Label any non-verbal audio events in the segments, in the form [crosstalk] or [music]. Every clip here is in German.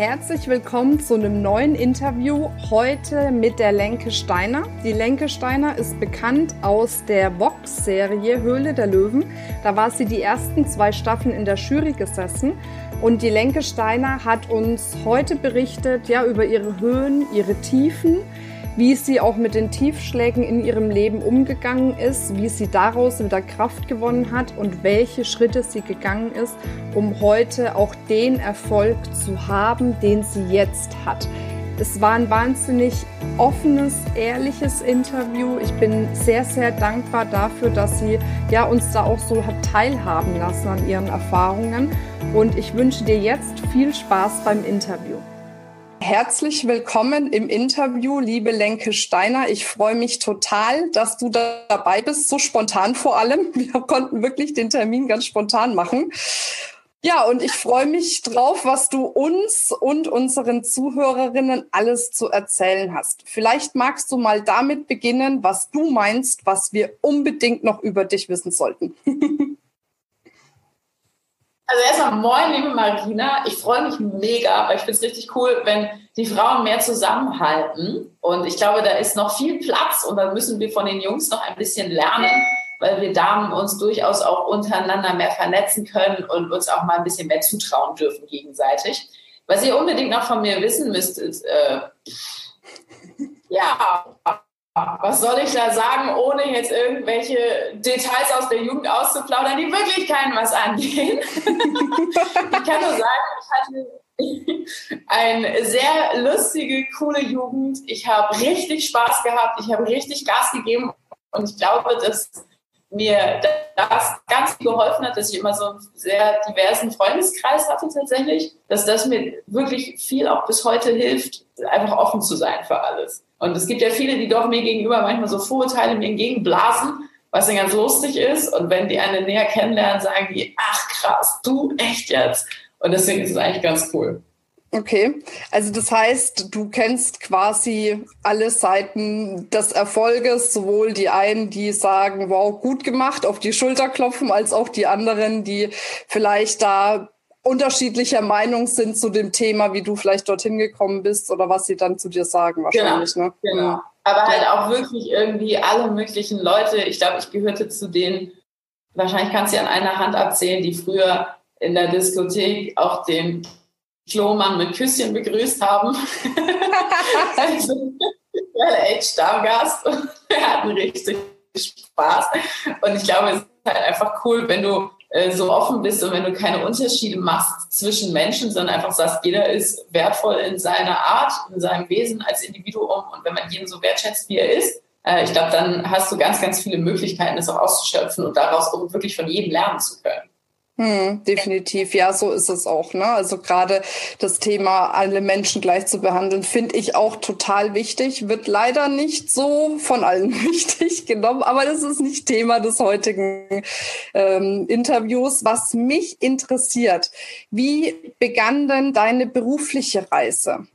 Herzlich willkommen zu einem neuen Interview heute mit der Lenke Steiner. Die Lenke Steiner ist bekannt aus der Vox-Serie Höhle der Löwen. Da war sie die ersten zwei Staffeln in der Jury gesessen. Und die Lenke Steiner hat uns heute berichtet ja, über ihre Höhen, ihre Tiefen wie sie auch mit den Tiefschlägen in ihrem Leben umgegangen ist, wie sie daraus wieder Kraft gewonnen hat und welche Schritte sie gegangen ist, um heute auch den Erfolg zu haben, den sie jetzt hat. Es war ein wahnsinnig offenes, ehrliches Interview. Ich bin sehr, sehr dankbar dafür, dass sie ja, uns da auch so hat teilhaben lassen an ihren Erfahrungen. Und ich wünsche dir jetzt viel Spaß beim Interview. Herzlich willkommen im Interview, liebe Lenke Steiner. Ich freue mich total, dass du da dabei bist, so spontan vor allem. [laughs] Wir konnten wirklich den Termin ganz spontan machen. Ja, und ich freue mich drauf, was du uns und unseren Zuhörerinnen alles zu erzählen hast. Vielleicht magst du mal damit beginnen, was du meinst, was wir unbedingt noch über dich wissen sollten. [laughs] Also erstmal moin, liebe Marina. Ich freue mich mega, weil ich finde es richtig cool, wenn die Frauen mehr zusammenhalten. Und ich glaube, da ist noch viel Platz und da müssen wir von den Jungs noch ein bisschen lernen, weil wir Damen uns durchaus auch untereinander mehr vernetzen können und uns auch mal ein bisschen mehr zutrauen dürfen gegenseitig. Was ihr unbedingt noch von mir wissen müsst, ist, äh, ja, was soll ich da sagen, ohne jetzt irgendwelche Details aus der Jugend auszuplaudern, die wirklich keinen was angehen? [laughs] ich kann nur sagen, ich hatte eine sehr lustige, coole Jugend. Ich habe richtig Spaß gehabt, ich habe richtig Gas gegeben und ich glaube, dass mir das ganz geholfen hat, dass ich immer so einen sehr diversen Freundeskreis hatte tatsächlich, dass das mir wirklich viel auch bis heute hilft, einfach offen zu sein für alles. Und es gibt ja viele, die doch mir gegenüber manchmal so Vorurteile mir entgegenblasen, was dann ganz lustig ist. Und wenn die eine näher kennenlernen, sagen die, ach krass, du echt jetzt. Und deswegen ist es eigentlich ganz cool. Okay, also das heißt, du kennst quasi alle Seiten des Erfolges, sowohl die einen, die sagen, wow, gut gemacht, auf die Schulter klopfen, als auch die anderen, die vielleicht da unterschiedlicher Meinung sind zu dem Thema, wie du vielleicht dorthin gekommen bist oder was sie dann zu dir sagen wahrscheinlich. Genau, ne? genau. Ja. Aber halt auch wirklich irgendwie alle möglichen Leute. Ich glaube, ich gehörte zu denen, wahrscheinlich kannst du an einer Hand abzählen, die früher in der Diskothek auch den Klomann mit Küsschen begrüßt haben. [laughs] also, er echt Stammgast und wir hatten richtig Spaß. Und ich glaube, es ist halt einfach cool, wenn du äh, so offen bist und wenn du keine Unterschiede machst zwischen Menschen, sondern einfach sagst, jeder ist wertvoll in seiner Art, in seinem Wesen als Individuum und wenn man jeden so wertschätzt, wie er ist, äh, ich glaube, dann hast du ganz, ganz viele Möglichkeiten, das auch auszuschöpfen und daraus auch wirklich von jedem lernen zu können. Hm, definitiv, ja, so ist es auch. Ne? Also gerade das Thema, alle Menschen gleich zu behandeln, finde ich auch total wichtig. Wird leider nicht so von allen [laughs] wichtig genommen, aber das ist nicht Thema des heutigen ähm, Interviews. Was mich interessiert, wie begann denn deine berufliche Reise?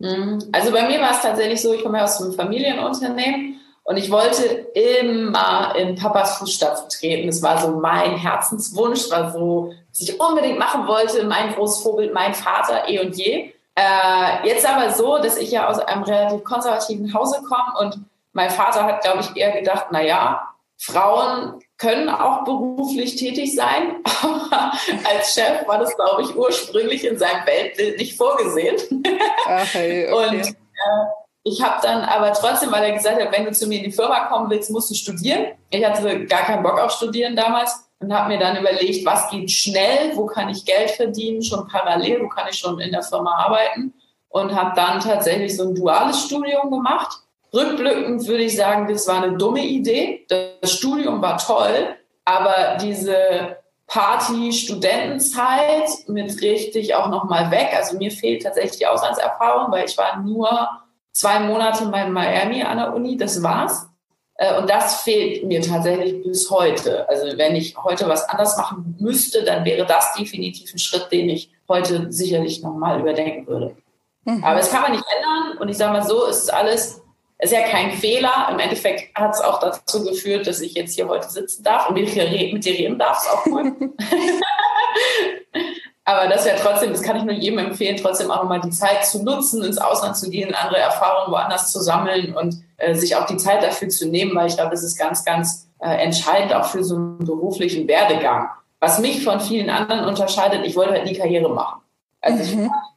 Hm, also bei mir war es tatsächlich so, ich komme ja aus einem Familienunternehmen und ich wollte immer in Papas Fußstapfen treten. Das war so mein Herzenswunsch, war so, was ich unbedingt machen wollte. Mein großes Vorbild, mein Vater, eh und je. Äh, jetzt aber so, dass ich ja aus einem relativ konservativen Hause komme und mein Vater hat, glaube ich, eher gedacht, na ja, Frauen können auch beruflich tätig sein. [laughs] als Chef war das, glaube ich, ursprünglich in seinem Weltbild nicht vorgesehen. Ach, hey, okay. Und äh, ich habe dann aber trotzdem, weil er gesagt hat, wenn du zu mir in die Firma kommen willst, musst du studieren. Ich hatte gar keinen Bock auf Studieren damals und habe mir dann überlegt, was geht schnell, wo kann ich Geld verdienen, schon parallel, wo kann ich schon in der Firma arbeiten und habe dann tatsächlich so ein duales Studium gemacht. Rückblickend würde ich sagen, das war eine dumme Idee. Das Studium war toll, aber diese Party-Studentenzeit mit richtig auch nochmal weg. Also mir fehlt tatsächlich die Auslandserfahrung, weil ich war nur zwei Monate bei Miami an der Uni, das war's. Äh, und das fehlt mir tatsächlich bis heute. Also wenn ich heute was anders machen müsste, dann wäre das definitiv ein Schritt, den ich heute sicherlich nochmal überdenken würde. Mhm. Aber es kann man nicht ändern. Und ich sage mal so, es ist alles, es ist ja kein Fehler. Im Endeffekt hat es auch dazu geführt, dass ich jetzt hier heute sitzen darf und mit dir reden darf. Ist auch cool. [laughs] [laughs] Aber das wäre trotzdem, das kann ich nur jedem empfehlen, trotzdem auch nochmal die Zeit zu nutzen, ins Ausland zu gehen, andere Erfahrungen woanders zu sammeln und äh, sich auch die Zeit dafür zu nehmen, weil ich glaube, das ist ganz, ganz äh, entscheidend auch für so einen beruflichen Werdegang. Was mich von vielen anderen unterscheidet, ich wollte halt die Karriere machen. Also ich mhm. war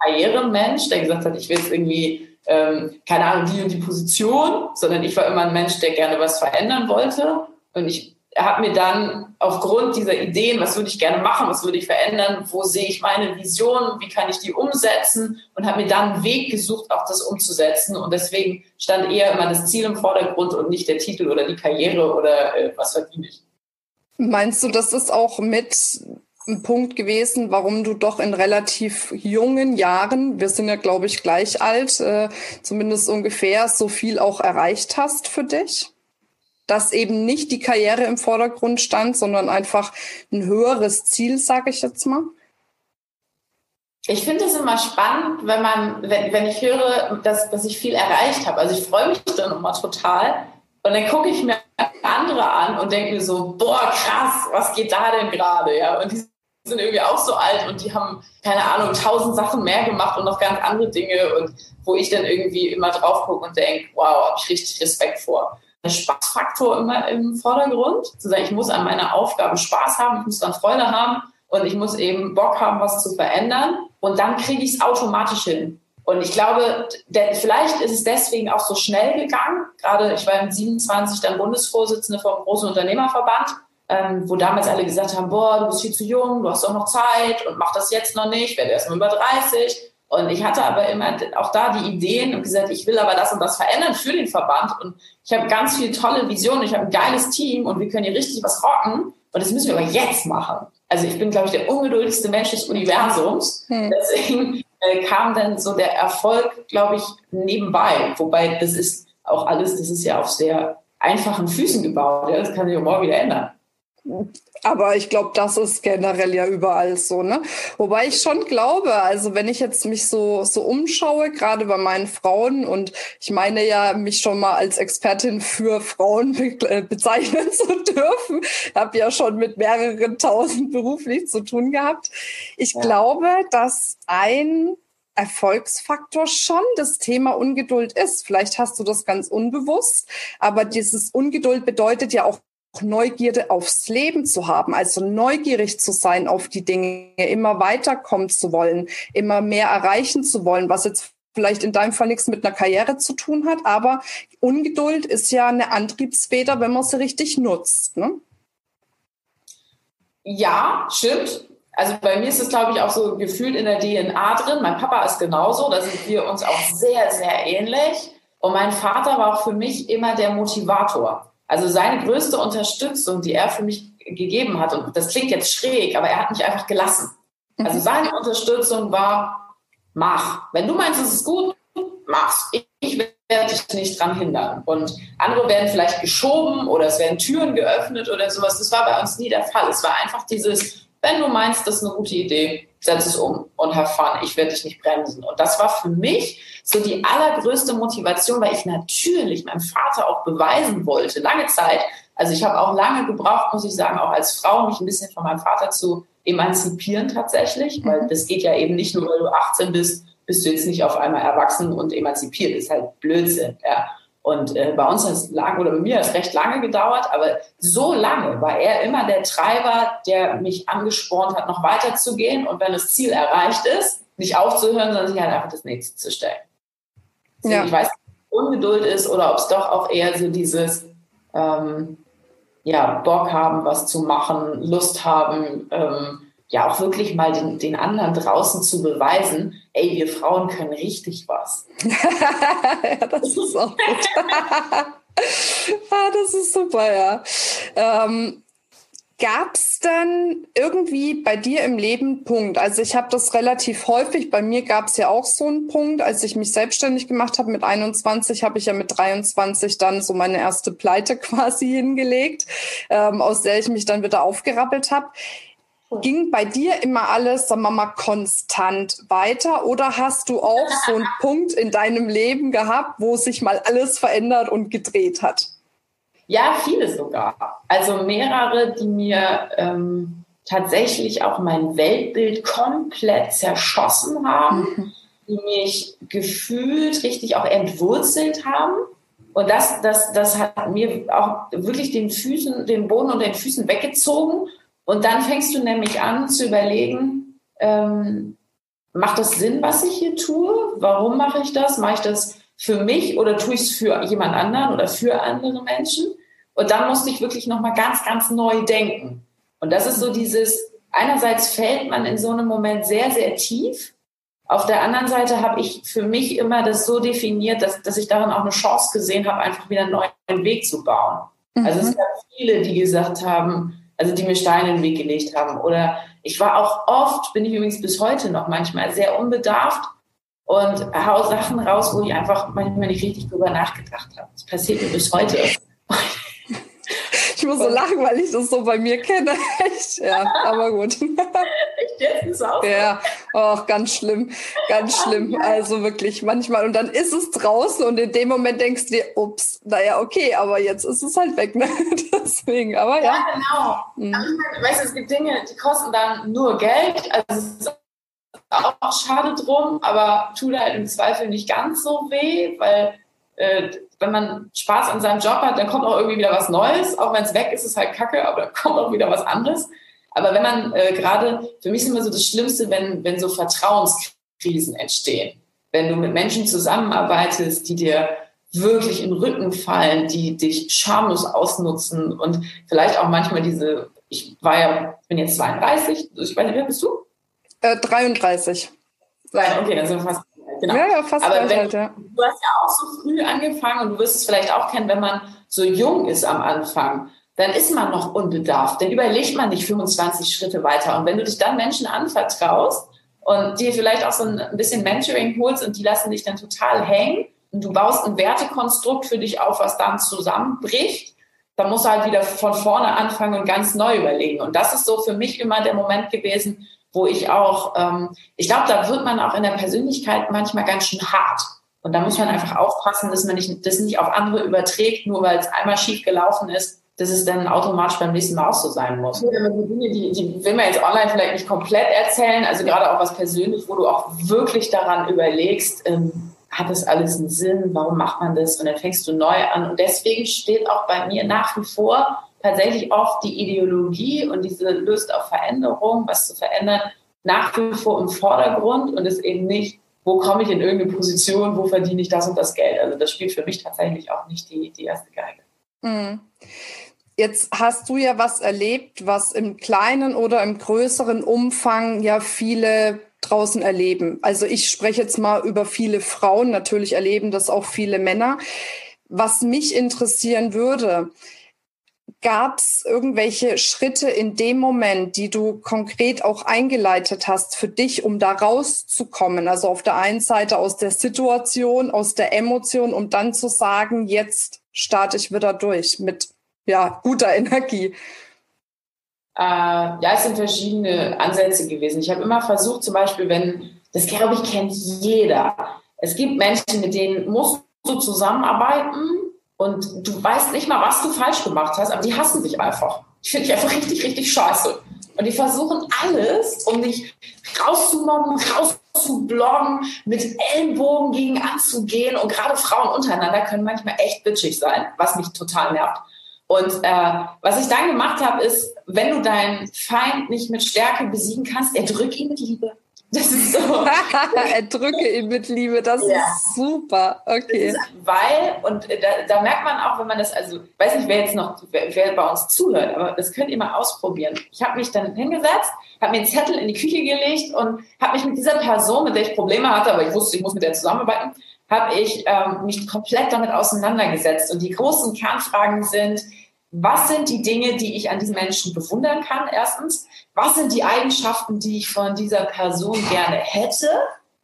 ein Karrieremensch, der gesagt hat, ich will jetzt irgendwie, ähm, keine Ahnung, die und die Position, sondern ich war immer ein Mensch, der gerne was verändern wollte. Und ich habe mir dann aufgrund dieser Ideen, was würde ich gerne machen, was würde ich verändern, wo sehe ich meine Vision, wie kann ich die umsetzen und habe mir dann einen Weg gesucht, auch das umzusetzen. Und deswegen stand eher immer das Ziel im Vordergrund und nicht der Titel oder die Karriere oder äh, was verdiene ich. Meinst du, das ist auch mit ein Punkt gewesen, warum du doch in relativ jungen Jahren, wir sind ja, glaube ich, gleich alt, äh, zumindest ungefähr, so viel auch erreicht hast für dich? Dass eben nicht die Karriere im Vordergrund stand, sondern einfach ein höheres Ziel, sage ich jetzt mal? Ich finde es immer spannend, wenn man, wenn, wenn ich höre, dass, dass ich viel erreicht habe. Also ich freue mich dann immer total, und dann gucke ich mir andere an und denke mir so, boah, krass, was geht da denn gerade? Ja? Und die sind irgendwie auch so alt und die haben, keine Ahnung, tausend Sachen mehr gemacht und noch ganz andere Dinge und wo ich dann irgendwie immer drauf gucke und denke, wow, habe ich richtig Respekt vor. Spaßfaktor immer im Vordergrund, zu sagen, ich muss an meiner Aufgabe Spaß haben, ich muss dann Freude haben und ich muss eben Bock haben, was zu verändern und dann kriege ich es automatisch hin. Und ich glaube, vielleicht ist es deswegen auch so schnell gegangen. Gerade ich war im 27 dann Bundesvorsitzende vom großen Unternehmerverband, ähm, wo damals alle gesagt haben, boah, du bist viel zu jung, du hast doch noch Zeit und mach das jetzt noch nicht, werde erst mal über 30. Und ich hatte aber immer auch da die Ideen und gesagt, ich will aber das und das verändern für den Verband. Und ich habe ganz viele tolle Visionen, ich habe ein geiles Team und wir können hier richtig was rocken. Und das müssen wir aber jetzt machen. Also ich bin, glaube ich, der ungeduldigste Mensch des Universums. Hm. Deswegen äh, kam dann so der Erfolg, glaube ich, nebenbei. Wobei das ist auch alles, das ist ja auf sehr einfachen Füßen gebaut. Ja? Das kann sich auch morgen wieder ändern. Aber ich glaube, das ist generell ja überall so, ne? Wobei ich schon glaube, also wenn ich jetzt mich so, so umschaue, gerade bei meinen Frauen und ich meine ja, mich schon mal als Expertin für Frauen be äh, bezeichnen [laughs] zu dürfen, habe ja schon mit mehreren tausend beruflich zu tun gehabt. Ich ja. glaube, dass ein Erfolgsfaktor schon das Thema Ungeduld ist. Vielleicht hast du das ganz unbewusst, aber dieses Ungeduld bedeutet ja auch Neugierde aufs Leben zu haben, also neugierig zu sein auf die Dinge, immer weiterkommen zu wollen, immer mehr erreichen zu wollen, was jetzt vielleicht in deinem Fall nichts mit einer Karriere zu tun hat, aber Ungeduld ist ja eine Antriebsfeder, wenn man sie richtig nutzt. Ne? Ja, stimmt. Also bei mir ist es, glaube ich, auch so gefühlt in der DNA drin. Mein Papa ist genauso, da sind wir uns auch sehr, sehr ähnlich. Und mein Vater war auch für mich immer der Motivator. Also seine größte Unterstützung, die er für mich gegeben hat, und das klingt jetzt schräg, aber er hat mich einfach gelassen. Also mhm. seine Unterstützung war, mach. Wenn du meinst, es ist gut, mach's. Ich, ich werde dich nicht dran hindern. Und andere werden vielleicht geschoben oder es werden Türen geöffnet oder sowas. Das war bei uns nie der Fall. Es war einfach dieses, wenn du meinst, das ist eine gute Idee, setz es um und have fun. Ich werde dich nicht bremsen. Und das war für mich so die allergrößte Motivation, weil ich natürlich meinem Vater auch beweisen wollte, lange Zeit. Also ich habe auch lange gebraucht, muss ich sagen, auch als Frau mich ein bisschen von meinem Vater zu emanzipieren tatsächlich, weil mhm. das geht ja eben nicht nur, weil du 18 bist, bist du jetzt nicht auf einmal erwachsen und emanzipiert. Ist halt Blödsinn. Ja. Und äh, bei uns hat es lang, oder bei mir hat es recht lange gedauert, aber so lange war er immer der Treiber, der mich angespornt hat, noch weiterzugehen und wenn das Ziel erreicht ist, nicht aufzuhören, sondern sich halt einfach das nächste zu stellen. Ja. Ich weiß nicht, ob es Ungeduld ist oder ob es doch auch eher so dieses ähm, ja, Bock haben, was zu machen, Lust haben, ähm, ja auch wirklich mal den, den anderen draußen zu beweisen, ey, wir Frauen können richtig was. [laughs] ja, das ist auch gut. [laughs] ah, das ist super, ja. Ähm, Gab es dann irgendwie bei dir im Leben Punkt? Also ich habe das relativ häufig. Bei mir gab es ja auch so einen Punkt, als ich mich selbstständig gemacht habe mit 21, habe ich ja mit 23 dann so meine erste Pleite [laughs] quasi hingelegt, ähm, aus der ich mich dann wieder aufgerappelt habe. Ging bei dir immer alles, sagen wir mal, konstant weiter oder hast du auch [laughs] so einen Punkt in deinem Leben gehabt, wo sich mal alles verändert und gedreht hat? Ja, viele sogar. Also mehrere, die mir ähm, tatsächlich auch mein Weltbild komplett zerschossen haben, mhm. die mich gefühlt richtig auch entwurzelt haben. Und das, das, das hat mir auch wirklich den Füßen, den Boden und den Füßen weggezogen. Und dann fängst du nämlich an zu überlegen, ähm, macht das Sinn, was ich hier tue? Warum mache ich das? Mache ich das für mich oder tue ich es für jemand anderen oder für andere Menschen? Und dann musste ich wirklich nochmal ganz, ganz neu denken. Und das ist so dieses, einerseits fällt man in so einem Moment sehr, sehr tief. Auf der anderen Seite habe ich für mich immer das so definiert, dass, dass ich darin auch eine Chance gesehen habe, einfach wieder einen neuen Weg zu bauen. Mhm. Also es gab viele, die gesagt haben, also die mir Steine in den Weg gelegt haben. Oder ich war auch oft, bin ich übrigens bis heute noch manchmal sehr unbedarft und hau Sachen raus, wo ich einfach manchmal nicht richtig drüber nachgedacht habe. Das passiert mir bis heute. Ich muss so lachen, weil ich das so bei mir kenne. [laughs] Echt, ja, aber gut. Echt jetzt ist auch. Ja, auch ganz schlimm, ganz schlimm. Also wirklich manchmal. Und dann ist es draußen und in dem Moment denkst du dir, ups, naja, okay, aber jetzt ist es halt weg. Ne? Deswegen, aber ja. Ja, genau. Mhm. Also, weißt du, es gibt Dinge, die kosten dann nur Geld. Also es ist auch schade drum, aber tut halt im Zweifel nicht ganz so weh, weil äh, wenn man Spaß an seinem Job hat, dann kommt auch irgendwie wieder was Neues. Auch wenn es weg ist, ist halt kacke, aber dann kommt auch wieder was anderes. Aber wenn man äh, gerade, für mich ist immer so das Schlimmste, wenn, wenn so Vertrauenskrisen entstehen. Wenn du mit Menschen zusammenarbeitest, die dir wirklich in den Rücken fallen, die dich schamlos ausnutzen und vielleicht auch manchmal diese, ich war ja, ich bin jetzt 32, ich weiß nicht, wer bist du? Äh, 33. Okay, dann sind wir fast genau. Ja, ja, fast Aber wenn, halt, ja. Du hast ja auch so früh angefangen und du wirst es vielleicht auch kennen, wenn man so jung ist am Anfang, dann ist man noch unbedarft. Dann überlegt man nicht 25 Schritte weiter. Und wenn du dich dann Menschen anvertraust und dir vielleicht auch so ein bisschen Mentoring holst und die lassen dich dann total hängen du baust ein Wertekonstrukt für dich auf, was dann zusammenbricht, dann musst du halt wieder von vorne anfangen und ganz neu überlegen. Und das ist so für mich immer der Moment gewesen, wo ich auch, ähm, ich glaube, da wird man auch in der Persönlichkeit manchmal ganz schön hart. Und da muss man einfach aufpassen, dass man nicht, das nicht auf andere überträgt, nur weil es einmal schief gelaufen ist, dass es dann automatisch beim nächsten Mal auch so sein muss. Die Dinge, die, die will man jetzt online vielleicht nicht komplett erzählen, also gerade auch was persönlich, wo du auch wirklich daran überlegst, ähm, hat das alles einen Sinn? Warum macht man das? Und dann fängst du neu an. Und deswegen steht auch bei mir nach wie vor tatsächlich oft die Ideologie und diese Lust auf Veränderung, was zu verändern, nach wie vor im Vordergrund und ist eben nicht, wo komme ich in irgendeine Position, wo verdiene ich das und das Geld. Also das spielt für mich tatsächlich auch nicht die, die erste Geige. Mhm. Jetzt hast du ja was erlebt, was im kleinen oder im größeren Umfang ja viele draußen erleben. Also ich spreche jetzt mal über viele Frauen, natürlich erleben das auch viele Männer. Was mich interessieren würde, Gab es irgendwelche Schritte in dem Moment, die du konkret auch eingeleitet hast für dich, um da rauszukommen? Also auf der einen Seite aus der Situation, aus der Emotion, um dann zu sagen, jetzt starte ich wieder durch mit ja, guter Energie. Äh, ja, es sind verschiedene Ansätze gewesen. Ich habe immer versucht, zum Beispiel, wenn, das glaube ich, kennt jeder. Es gibt Menschen, mit denen musst du zusammenarbeiten und du weißt nicht mal, was du falsch gemacht hast, aber die hassen dich einfach. Ich finde dich einfach richtig, richtig scheiße. Und die versuchen alles, um dich rauszumobben, rauszubloggen, mit Ellenbogen gegen anzugehen. Und gerade Frauen untereinander können manchmal echt bitchig sein, was mich total nervt. Und äh, was ich dann gemacht habe, ist, wenn du deinen Feind nicht mit Stärke besiegen kannst, erdrück ihn mit Liebe. Das ist so. [laughs] Erdrücke ihn mit Liebe, das ja. ist super. Okay. Ist, weil, und da, da, merkt man auch, wenn man das, also, weiß nicht, wer jetzt noch, wer, wer bei uns zuhört, aber das könnt ihr mal ausprobieren. Ich habe mich dann hingesetzt, habe mir einen Zettel in die Küche gelegt und habe mich mit dieser Person, mit der ich Probleme hatte, aber ich wusste, ich muss mit der zusammenarbeiten, habe ich ähm, mich komplett damit auseinandergesetzt. Und die großen Kernfragen sind, was sind die Dinge, die ich an diesen Menschen bewundern kann, erstens? Was sind die Eigenschaften, die ich von dieser Person gerne hätte?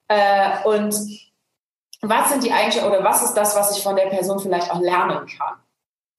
Äh, und was sind die Eigenschaften oder was ist das, was ich von der Person vielleicht auch lernen kann?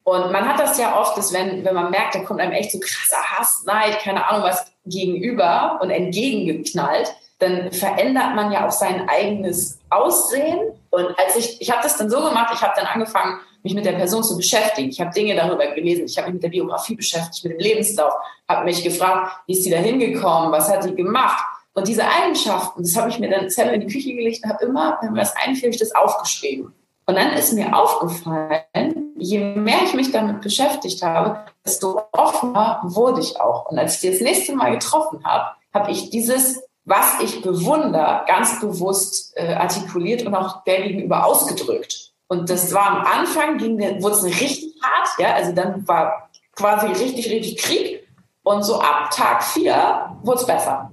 Und man hat das ja oft, dass wenn, wenn man merkt, da kommt einem echt so krasser Hass, Neid, keine Ahnung was gegenüber und entgegengeknallt, dann verändert man ja auch sein eigenes Aussehen. Und als ich, ich habe das dann so gemacht, ich habe dann angefangen, mich mit der Person zu beschäftigen. Ich habe Dinge darüber gelesen, ich habe mich mit der Biografie beschäftigt, mit dem Lebenslauf, habe mich gefragt, wie ist sie da hingekommen, was hat sie gemacht? Und diese Eigenschaften, das habe ich mir dann selber in die Küche gelegt und habe immer, wenn mir das einfiel, das aufgeschrieben. Und dann ist mir aufgefallen, je mehr ich mich damit beschäftigt habe, desto offener wurde ich auch. Und als ich die das nächste Mal getroffen habe, habe ich dieses, was ich bewundere, ganz bewusst äh, artikuliert und auch der gegenüber ausgedrückt. Und das war am Anfang, ging, wurde es richtig hart, ja, also dann war quasi richtig, richtig Krieg. Und so ab Tag vier wurde es besser.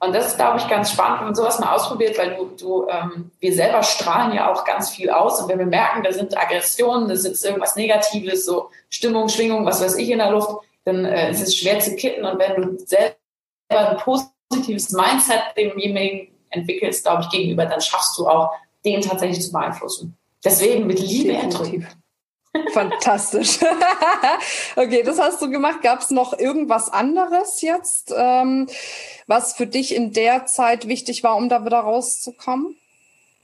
Und das ist, glaube ich, ganz spannend, wenn man sowas mal ausprobiert, weil du, du ähm, wir selber strahlen ja auch ganz viel aus. Und wenn wir merken, da sind Aggressionen, da ist irgendwas Negatives, so Stimmung, Schwingung, was weiß ich in der Luft, dann äh, ist es schwer zu kitten. Und wenn du selber ein positives Mindset demjenigen entwickelst, glaube ich, gegenüber, dann schaffst du auch, den tatsächlich zu beeinflussen. Deswegen mit Liebe erdrücken. Fantastisch. [laughs] okay, das hast du gemacht. Gab es noch irgendwas anderes jetzt, ähm, was für dich in der Zeit wichtig war, um da wieder rauszukommen?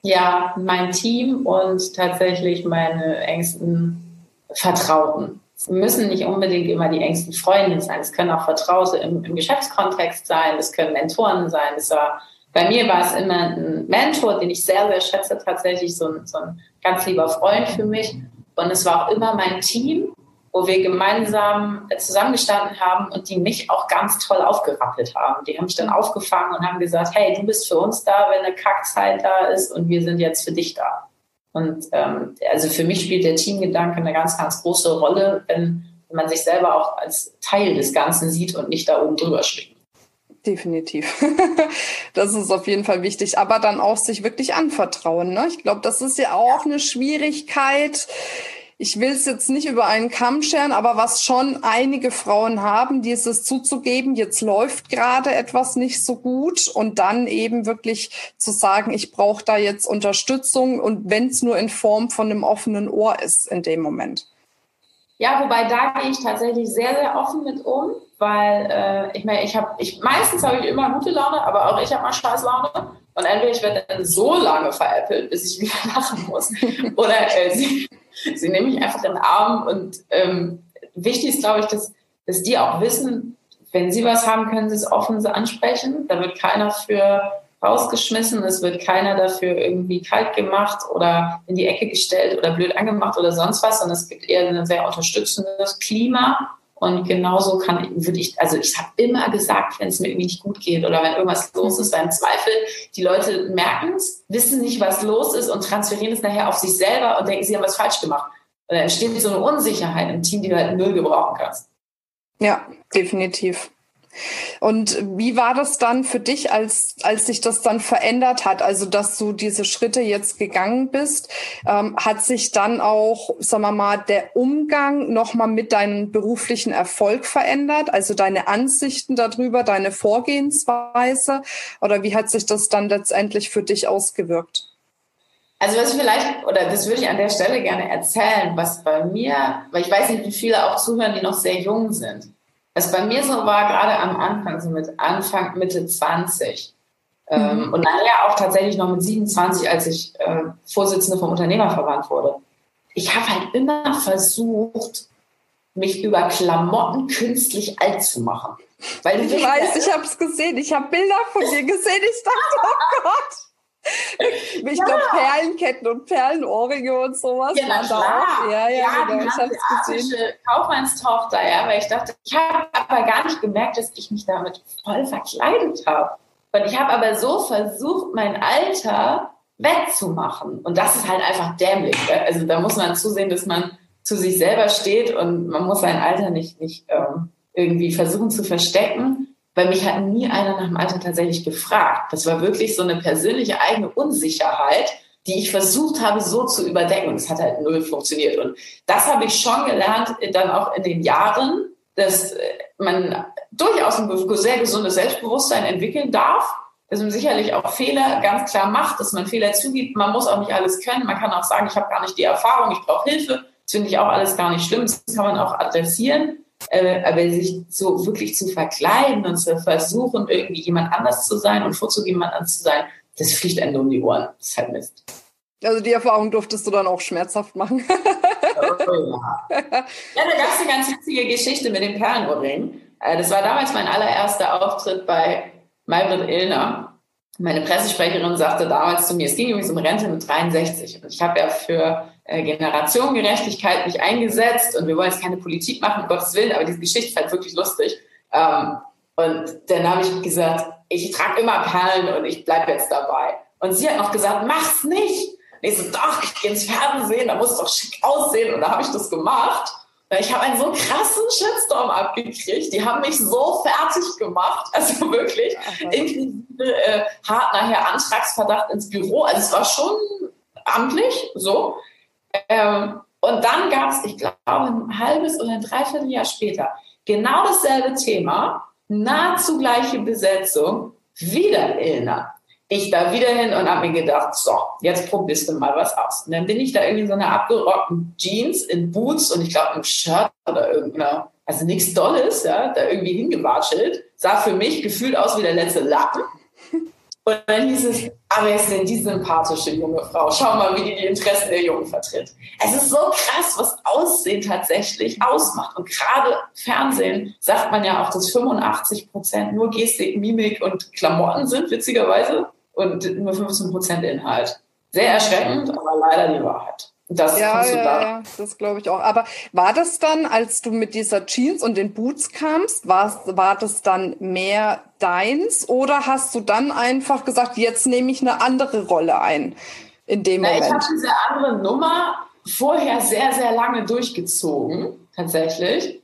Ja, mein Team und tatsächlich meine engsten Vertrauten. Es müssen nicht unbedingt immer die engsten Freunde sein. Es können auch Vertraute im, im Geschäftskontext sein. Es können Mentoren sein. Es war, bei mir war es immer ein Mentor, den ich sehr, sehr schätze, tatsächlich so ein, so ein ganz lieber Freund für mich. Und es war auch immer mein Team, wo wir gemeinsam zusammengestanden haben und die mich auch ganz toll aufgerappelt haben. Die haben mich dann aufgefangen und haben gesagt, hey, du bist für uns da, wenn eine Kackzeit da ist und wir sind jetzt für dich da. Und ähm, also für mich spielt der Teamgedanke eine ganz, ganz große Rolle, wenn, wenn man sich selber auch als Teil des Ganzen sieht und nicht da oben drüber schwingt. Definitiv. [laughs] das ist auf jeden Fall wichtig. Aber dann auch sich wirklich anvertrauen. Ne? Ich glaube, das ist ja auch eine Schwierigkeit. Ich will es jetzt nicht über einen Kamm scheren, aber was schon einige Frauen haben, die ist es zuzugeben, jetzt läuft gerade etwas nicht so gut und dann eben wirklich zu sagen, ich brauche da jetzt Unterstützung und wenn es nur in Form von einem offenen Ohr ist in dem Moment. Ja, wobei da gehe ich tatsächlich sehr, sehr offen mit um, weil äh, ich meine, ich habe, ich meistens habe ich immer gute Laune, aber auch ich habe mal Scheiß Laune. Und entweder ich werde dann so lange veräppelt, bis ich [laughs] wieder lachen muss, oder äh, sie, sie nehmen mich einfach in den Arm. Und ähm, wichtig ist, glaube ich, dass, dass die auch wissen, wenn sie was haben, können sie es offen ansprechen. Da wird keiner für rausgeschmissen, es wird keiner dafür irgendwie kalt gemacht oder in die Ecke gestellt oder blöd angemacht oder sonst was, sondern es gibt eher ein sehr unterstützendes Klima. Und genauso kann, würde ich, also ich habe immer gesagt, wenn es mir irgendwie nicht gut geht oder wenn irgendwas los ist, im Zweifel die Leute merken es, wissen nicht, was los ist und transferieren es nachher auf sich selber und denken, sie haben was falsch gemacht. Und dann entsteht so eine Unsicherheit im Team, die du halt null gebrauchen kannst. Ja, definitiv. Und wie war das dann für dich, als, als sich das dann verändert hat? Also, dass du diese Schritte jetzt gegangen bist, ähm, hat sich dann auch, sagen wir mal, der Umgang nochmal mit deinem beruflichen Erfolg verändert? Also deine Ansichten darüber, deine Vorgehensweise? Oder wie hat sich das dann letztendlich für dich ausgewirkt? Also was ich vielleicht, oder das würde ich an der Stelle gerne erzählen, was bei mir, weil ich weiß nicht, wie viele auch zuhören, die noch sehr jung sind was bei mir so war, gerade am Anfang, so mit Anfang, Mitte 20, ähm, mhm. und nachher auch tatsächlich noch mit 27, als ich äh, Vorsitzende vom Unternehmerverband wurde. Ich habe halt immer versucht, mich über Klamotten künstlich alt zu machen. Weil ich weiß, ich habe es gesehen. Ich habe Bilder von dir gesehen. Ich dachte, oh [laughs] Gott. [laughs] Ich ja. glaube, Perlenketten und Perlenohrringe und sowas. Ja, na klar. Ja, ja, ja genau. ich habe gesehen. Kaufmannstochter, ja, weil ich dachte, ich habe aber gar nicht gemerkt, dass ich mich damit voll verkleidet habe. Und ich habe aber so versucht, mein Alter wettzumachen. Und das ist halt einfach dämlich. Also da muss man zusehen, dass man zu sich selber steht und man muss sein Alter nicht, nicht ähm, irgendwie versuchen zu verstecken weil mich hat nie einer nach dem Alter tatsächlich gefragt. Das war wirklich so eine persönliche eigene Unsicherheit, die ich versucht habe, so zu überdecken. Und es hat halt null funktioniert. Und das habe ich schon gelernt, dann auch in den Jahren, dass man durchaus ein sehr gesundes Selbstbewusstsein entwickeln darf, dass man sicherlich auch Fehler ganz klar macht, dass man Fehler zugibt. Man muss auch nicht alles können. Man kann auch sagen, ich habe gar nicht die Erfahrung, ich brauche Hilfe. Das finde ich auch alles gar nicht schlimm. Das kann man auch adressieren. Äh, aber sich so wirklich zu verkleiden und zu versuchen, irgendwie jemand anders zu sein und vorzugeben, jemand anders zu sein, das fliegt einem um die Ohren. Das ist halt Mist. Also die Erfahrung durftest du dann auch schmerzhaft machen. oh, [laughs] ja. ja, da gab es eine ganz witzige Geschichte mit dem Perlenohrring. Äh, das war damals mein allererster Auftritt bei Maybrit Illner. Meine Pressesprecherin sagte damals zu mir, es ging übrigens um Rente mit 63. Und ich habe ja für äh, Generationengerechtigkeit mich eingesetzt und wir wollen jetzt keine Politik machen, um Gottes Willen, aber diese Geschichte ist halt wirklich lustig. Ähm, und dann habe ich gesagt, ich trage immer Perlen und ich bleibe jetzt dabei. Und sie hat noch gesagt, mach's nicht. Und ich so, doch, ich gehe ins Fernsehen, da muss es doch schick aussehen. Und da habe ich das gemacht. Ich habe einen so krassen Shitstorm abgekriegt. Die haben mich so fertig gemacht. [laughs] Also wirklich, inklusive äh, hart nachher Antragsverdacht ins Büro. Also es war schon amtlich, so. Ähm, und dann gab es, ich glaube, ein halbes oder ein Dreivierteljahr später, genau dasselbe Thema, nahezu gleiche Besetzung, wieder Ilna ich da wieder hin und habe mir gedacht, so, jetzt probierst du mal was aus. Und dann bin ich da irgendwie so eine abgerockten Jeans in Boots und ich glaube ein Shirt oder irgendeiner, also nichts Dolles, ja, da irgendwie hingewatschelt. Sah für mich gefühlt aus wie der letzte Lappen. Und dann hieß es, aber wer ist denn die sympathische junge Frau? Schau mal, wie die die Interessen der Jungen vertritt. Es ist so krass, was Aussehen tatsächlich ausmacht. Und gerade Fernsehen sagt man ja auch, dass 85 Prozent nur Gestik, Mimik und Klamotten sind, witzigerweise und nur 15 Prozent Inhalt. Sehr erschreckend, aber leider die Wahrheit. Das ja, ja, da. ja, das glaube ich auch. Aber war das dann, als du mit dieser Jeans und den Boots kamst, war, war das dann mehr deins oder hast du dann einfach gesagt, jetzt nehme ich eine andere Rolle ein in dem Na, Moment? Ich habe diese andere Nummer vorher sehr, sehr lange durchgezogen, tatsächlich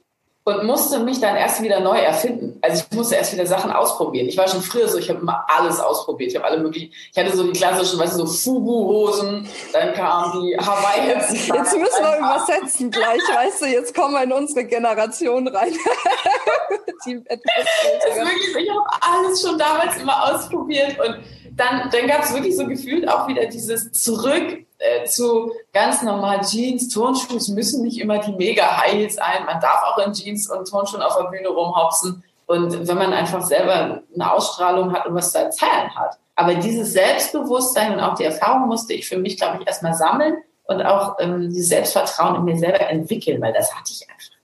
und musste mich dann erst wieder neu erfinden. Also ich musste erst wieder Sachen ausprobieren. Ich war schon früher so, ich habe immer alles ausprobiert. Ich habe alle möglichen, ich hatte so die klassischen, weißt du, so Fugu-Hosen, dann kamen die Hawaii. Jetzt, [laughs] jetzt müssen wir übersetzen gleich, weißt du, jetzt kommen wir in unsere Generation rein. [laughs] die ist wirklich, ich habe alles schon damals immer ausprobiert und dann, dann gab es wirklich so gefühlt auch wieder dieses Zurück zu ganz normal Jeans, Turnschuhe. Es müssen nicht immer die mega High Heels sein. Man darf auch in Jeans und Turnschuhen auf der Bühne rumhopsen. Und wenn man einfach selber eine Ausstrahlung hat und was zu erzählen hat. Aber dieses Selbstbewusstsein und auch die Erfahrung musste ich für mich, glaube ich, erstmal sammeln und auch ähm, dieses Selbstvertrauen in mir selber entwickeln, weil das hatte ich einfach.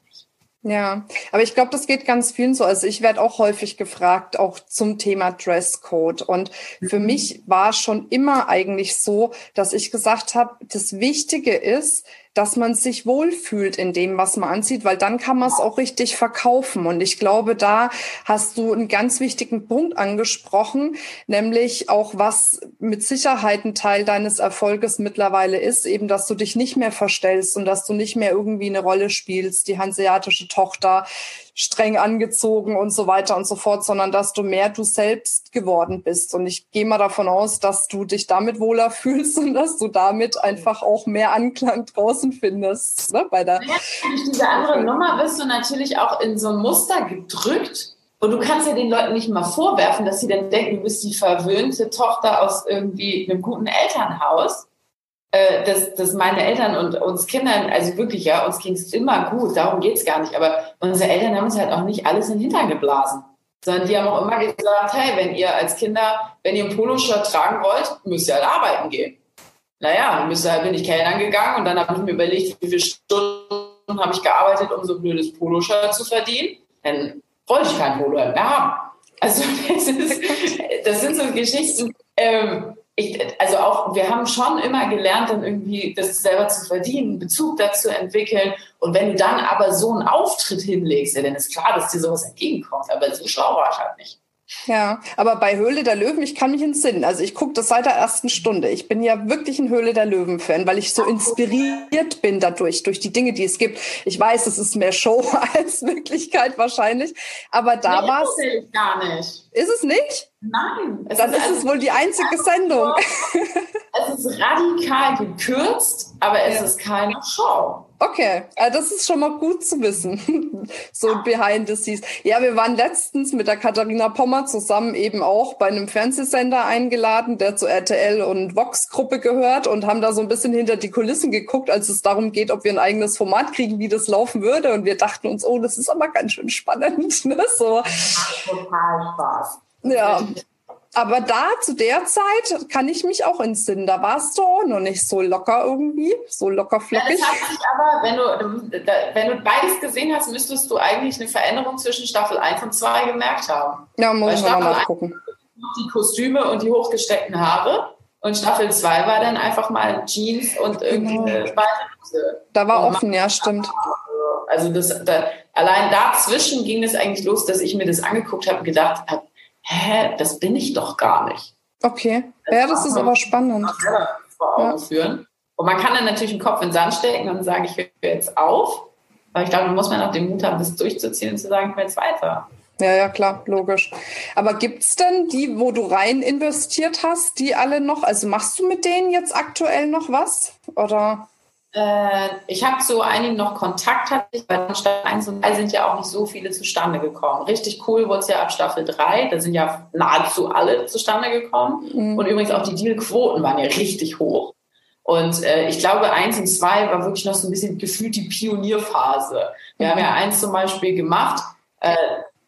Ja, aber ich glaube, das geht ganz vielen so. Also ich werde auch häufig gefragt, auch zum Thema Dresscode. Und für mhm. mich war schon immer eigentlich so, dass ich gesagt habe, das Wichtige ist, dass man sich wohlfühlt in dem, was man anzieht, weil dann kann man es auch richtig verkaufen. Und ich glaube, da hast du einen ganz wichtigen Punkt angesprochen, nämlich auch was mit Sicherheit ein Teil deines Erfolges mittlerweile ist, eben, dass du dich nicht mehr verstellst und dass du nicht mehr irgendwie eine Rolle spielst, die hanseatische Tochter, streng angezogen und so weiter und so fort, sondern dass du mehr du selbst geworden bist. Und ich gehe mal davon aus, dass du dich damit wohler [laughs] fühlst und dass du damit einfach auch mehr Anklang draußen findest. Ne, bei der ja, durch diese andere Nummer bist du natürlich auch in so ein Muster gedrückt. Und du kannst ja den Leuten nicht mal vorwerfen, dass sie dann denken, du bist die verwöhnte Tochter aus irgendwie einem guten Elternhaus äh, dass, dass meine Eltern und uns Kindern, also wirklich, ja, uns ging es immer gut, darum geht es gar nicht. Aber unsere Eltern haben uns halt auch nicht alles in den Hintern geblasen. Sondern die haben auch immer gesagt, hey, wenn ihr als Kinder, wenn ihr ein Poloshirt tragen wollt, müsst ihr halt arbeiten gehen. Naja, dann müsst ihr halt, bin ich Kellnern gegangen und dann habe ich mir überlegt, wie viele Stunden habe ich gearbeitet, um so ein blödes Poloshirt zu verdienen. Dann wollte ich kein Poloshirt mehr haben. Also [laughs] das, ist, das sind so Geschichten, ähm, ich, also auch, wir haben schon immer gelernt, dann irgendwie das selber zu verdienen, Bezug dazu entwickeln. Und wenn du dann aber so einen Auftritt hinlegst, ja, dann ist klar, dass dir sowas entgegenkommt. Aber so schlau war ich halt nicht. Ja, aber bei Höhle der Löwen, ich kann mich entsinnen. Also ich gucke das seit der ersten Stunde. Ich bin ja wirklich ein Höhle der Löwen-Fan, weil ich so inspiriert bin dadurch, durch die Dinge, die es gibt. Ich weiß, es ist mehr Show [laughs] als Wirklichkeit wahrscheinlich. Aber da nee, war es. gar nicht. Ist es nicht? Nein. Dann ist, ist es wohl die einzige Sendung. [laughs] es ist radikal gekürzt, aber es ja. ist keine Show. Okay, also das ist schon mal gut zu wissen. [laughs] so behind the scenes. Ja, wir waren letztens mit der Katharina Pommer zusammen eben auch bei einem Fernsehsender eingeladen, der zur RTL und Vox-Gruppe gehört und haben da so ein bisschen hinter die Kulissen geguckt, als es darum geht, ob wir ein eigenes Format kriegen, wie das laufen würde. Und wir dachten uns, oh, das ist aber ganz schön spannend. [laughs] Ne? So. Total Spaß. Ja. Aber da, zu der Zeit, kann ich mich auch entsinnen. Da warst du auch noch nicht so locker irgendwie, so locker flockig. Ja, das hat sich aber, wenn du, wenn du beides gesehen hast, müsstest du eigentlich eine Veränderung zwischen Staffel 1 und 2 gemerkt haben. Ja, muss ich mal nachgucken. Die Kostüme und die hochgesteckten Haare. Und Staffel 2 war dann einfach mal Jeans und irgendwie genau. eine Hose. Da war und offen, ja, stimmt. Also das, da, allein dazwischen ging es eigentlich los, dass ich mir das angeguckt habe und gedacht habe, hä, das bin ich doch gar nicht. Okay, das ja, das ist aber spannend. Vor Augen ja. führen. Und man kann dann natürlich den Kopf in den Sand stecken und sagen, ich höre jetzt auf. Aber ich glaube, man muss man auch den Mut haben, das durchzuziehen und zu sagen, ich will jetzt weiter. Ja, ja, klar, logisch. Aber gibt es denn die, wo du rein investiert hast, die alle noch? Also machst du mit denen jetzt aktuell noch was? Oder? Äh, ich habe zu einigen noch Kontakt, hatte weil Staffel 1 und 3 sind ja auch nicht so viele zustande gekommen. Richtig cool wurde es ja ab Staffel 3, da sind ja nahezu alle zustande gekommen. Mhm. Und übrigens auch die Dealquoten waren ja richtig hoch. Und äh, ich glaube, 1 und 2 war wirklich noch so ein bisschen gefühlt die Pionierphase. Wir mhm. haben ja eins zum Beispiel gemacht, äh,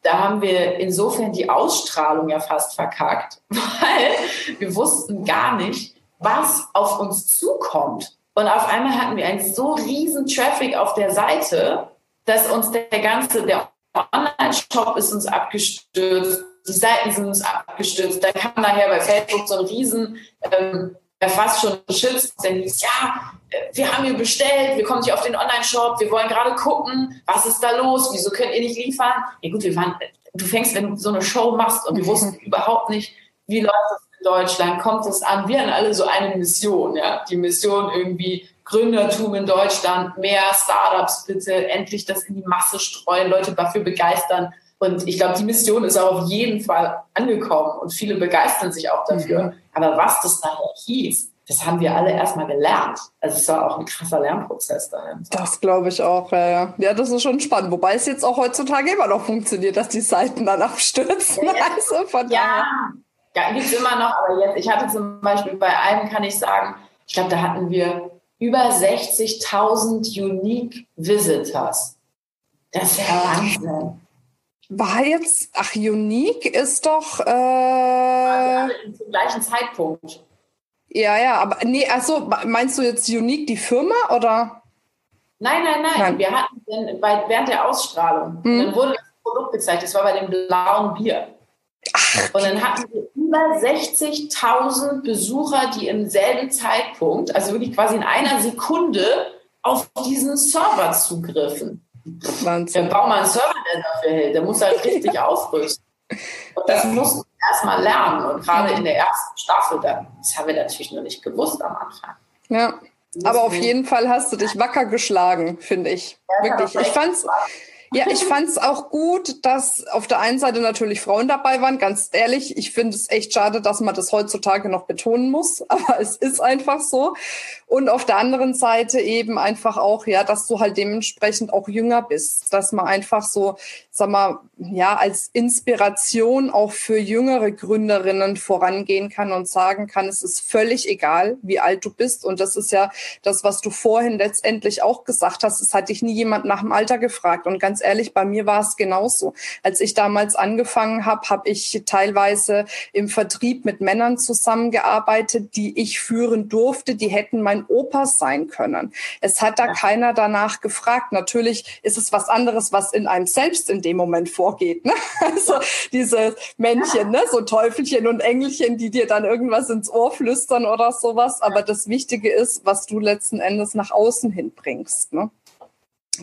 da haben wir insofern die Ausstrahlung ja fast verkackt, [laughs] weil wir wussten gar nicht, was auf uns zukommt. Und auf einmal hatten wir einen so riesen Traffic auf der Seite, dass uns der ganze, der Online-Shop ist uns abgestürzt, die Seiten sind uns abgestürzt. Da kam nachher bei Facebook so ein riesen, ähm, fast schon Schutz, der hieß, ja, wir haben hier bestellt, wir kommen nicht auf den Online-Shop, wir wollen gerade gucken, was ist da los, wieso könnt ihr nicht liefern? Ja gut, wir waren, du fängst, wenn du so eine Show machst und wir wussten überhaupt nicht, wie läuft das Deutschland kommt es an. Wir haben alle so eine Mission, ja. Die Mission irgendwie Gründertum in Deutschland, mehr Startups bitte, endlich das in die Masse streuen, Leute dafür begeistern. Und ich glaube, die Mission ist auch auf jeden Fall angekommen und viele begeistern sich auch dafür. Mhm. Aber was das nachher hieß, das haben wir alle erstmal gelernt. Also es war auch ein krasser Lernprozess dahin. Das glaube ich auch, ja, ja. Ja, das ist schon spannend. Wobei es jetzt auch heutzutage immer noch funktioniert, dass die Seiten dann abstürzen. Ja, also von ja. Ja, gibt es immer noch, aber jetzt, ich hatte zum Beispiel bei einem, kann ich sagen, ich glaube, da hatten wir über 60.000 Unique Visitors. Das ist ja Wahnsinn. War jetzt, ach, Unique ist doch. Äh, also zum gleichen Zeitpunkt. Ja, ja, aber nee, also meinst du jetzt Unique die Firma oder? Nein, nein, nein. nein. Wir hatten den, bei, während der Ausstrahlung, hm. dann wurde das Produkt gezeigt, das war bei dem blauen Bier. Ach, und dann hatten wir über 60.000 Besucher, die im selben Zeitpunkt, also wirklich quasi in einer Sekunde, auf diesen Server zugriffen. Wahnsinn. Der Baumann einen Server, der dafür hält, der muss halt richtig [laughs] ja. ausrüsten. Und das ja. mussten wir erstmal lernen. Und gerade in der ersten Staffel, das haben wir natürlich noch nicht gewusst am Anfang. Ja. Aber auf jeden Fall hast du dich wacker geschlagen, finde ich. Ja, Wirklich. Ich fand's, ja, ich fand es auch gut, dass auf der einen Seite natürlich Frauen dabei waren. Ganz ehrlich, ich finde es echt schade, dass man das heutzutage noch betonen muss, [laughs] aber es ist einfach so. Und auf der anderen Seite eben einfach auch, ja, dass du halt dementsprechend auch jünger bist, dass man einfach so, sag mal, ja, als Inspiration auch für jüngere Gründerinnen vorangehen kann und sagen kann, es ist völlig egal, wie alt du bist. Und das ist ja das, was du vorhin letztendlich auch gesagt hast. Es hat dich nie jemand nach dem Alter gefragt. Und ganz ehrlich, bei mir war es genauso. Als ich damals angefangen habe, habe ich teilweise im Vertrieb mit Männern zusammengearbeitet, die ich führen durfte. Die hätten mein Opa sein können. Es hat da keiner danach gefragt. Natürlich ist es was anderes, was in einem selbst in dem Moment vorgeht. Ne? [laughs] Also diese Männchen, ne? so Teufelchen und Engelchen, die dir dann irgendwas ins Ohr flüstern oder sowas. Aber das Wichtige ist, was du letzten Endes nach außen hinbringst. Ne?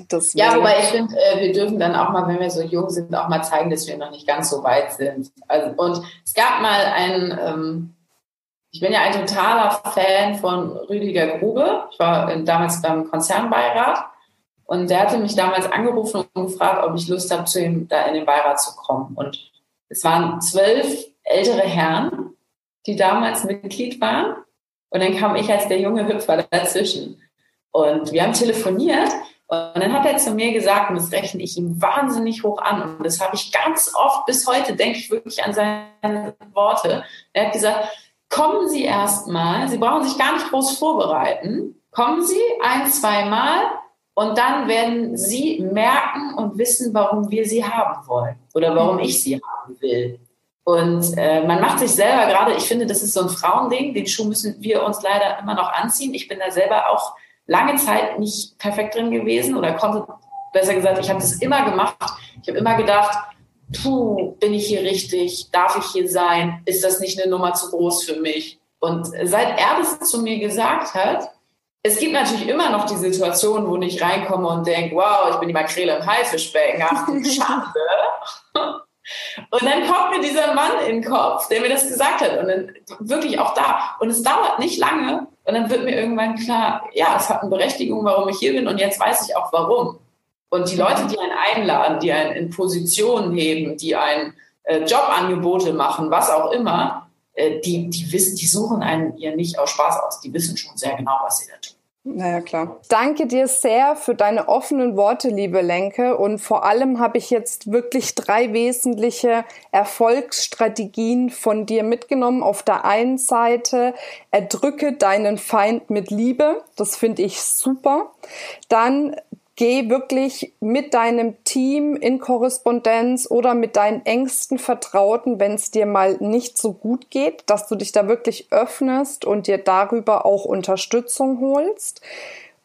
Das ja, wobei ich finde, äh, wir dürfen dann auch mal, wenn wir so jung sind, auch mal zeigen, dass wir noch nicht ganz so weit sind. Also, und es gab mal ein, ähm, ich bin ja ein totaler Fan von Rüdiger Grube. Ich war damals beim Konzernbeirat und der hatte mich damals angerufen und gefragt, ob ich Lust habe, zu ihm da in den Beirat zu kommen. Und es waren zwölf ältere Herren, die damals Mitglied waren. Und dann kam ich als der junge Hüpfer dazwischen. Und wir haben telefoniert und dann hat er zu mir gesagt, und das rechne ich ihm wahnsinnig hoch an, und das habe ich ganz oft, bis heute denke ich wirklich an seine Worte. Er hat gesagt, kommen Sie erst mal, Sie brauchen sich gar nicht groß vorbereiten, kommen Sie ein, zwei Mal und dann werden Sie merken und wissen, warum wir Sie haben wollen oder warum ich Sie haben will. Und äh, man macht sich selber gerade, ich finde, das ist so ein Frauending, den Schuh müssen wir uns leider immer noch anziehen. Ich bin da selber auch lange Zeit nicht perfekt drin gewesen oder konnte, besser gesagt, ich habe das immer gemacht. Ich habe immer gedacht, puh, bin ich hier richtig? Darf ich hier sein? Ist das nicht eine Nummer zu groß für mich? Und seit er das zu mir gesagt hat, es gibt natürlich immer noch die Situation, wo ich reinkomme und denke, wow, ich bin die Makrele im Haifischbecken, ach du [laughs] Schande. Und dann kommt mir dieser Mann in den Kopf, der mir das gesagt hat. Und dann wirklich auch da. Und es dauert nicht lange. Und dann wird mir irgendwann klar, ja, es hat eine Berechtigung, warum ich hier bin. Und jetzt weiß ich auch warum. Und die Leute, die einen einladen, die einen in Positionen heben, die einen äh, Jobangebote machen, was auch immer, äh, die, die wissen, die suchen einen ja nicht aus Spaß aus. Die wissen schon sehr genau, was sie da tun. Naja, klar. Danke dir sehr für deine offenen Worte, liebe Lenke. Und vor allem habe ich jetzt wirklich drei wesentliche Erfolgsstrategien von dir mitgenommen. Auf der einen Seite, erdrücke deinen Feind mit Liebe. Das finde ich super. Dann geh wirklich mit deinem Team in Korrespondenz oder mit deinen engsten Vertrauten, wenn es dir mal nicht so gut geht, dass du dich da wirklich öffnest und dir darüber auch Unterstützung holst.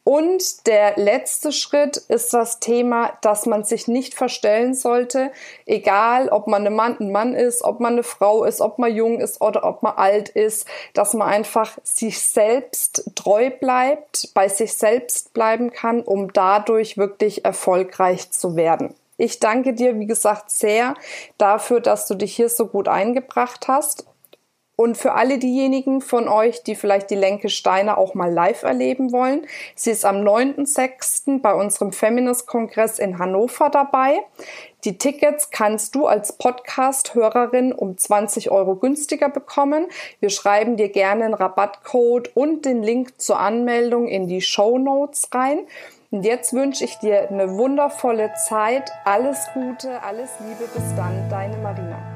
Und der letzte Schritt ist das Thema, dass man sich nicht verstellen sollte, egal ob man ein Mann, ein Mann ist, ob man eine Frau ist, ob man jung ist oder ob man alt ist, dass man einfach sich selbst treu bleibt, bei sich selbst bleiben kann, um dadurch wirklich erfolgreich zu werden. Ich danke dir, wie gesagt, sehr dafür, dass du dich hier so gut eingebracht hast. Und für alle diejenigen von euch, die vielleicht die Lenke Steiner auch mal live erleben wollen, sie ist am 9.6. bei unserem Feminist-Kongress in Hannover dabei. Die Tickets kannst du als Podcast-Hörerin um 20 Euro günstiger bekommen. Wir schreiben dir gerne einen Rabattcode und den Link zur Anmeldung in die Show Notes rein. Und jetzt wünsche ich dir eine wundervolle Zeit. Alles Gute, alles Liebe. Bis dann, deine Marina.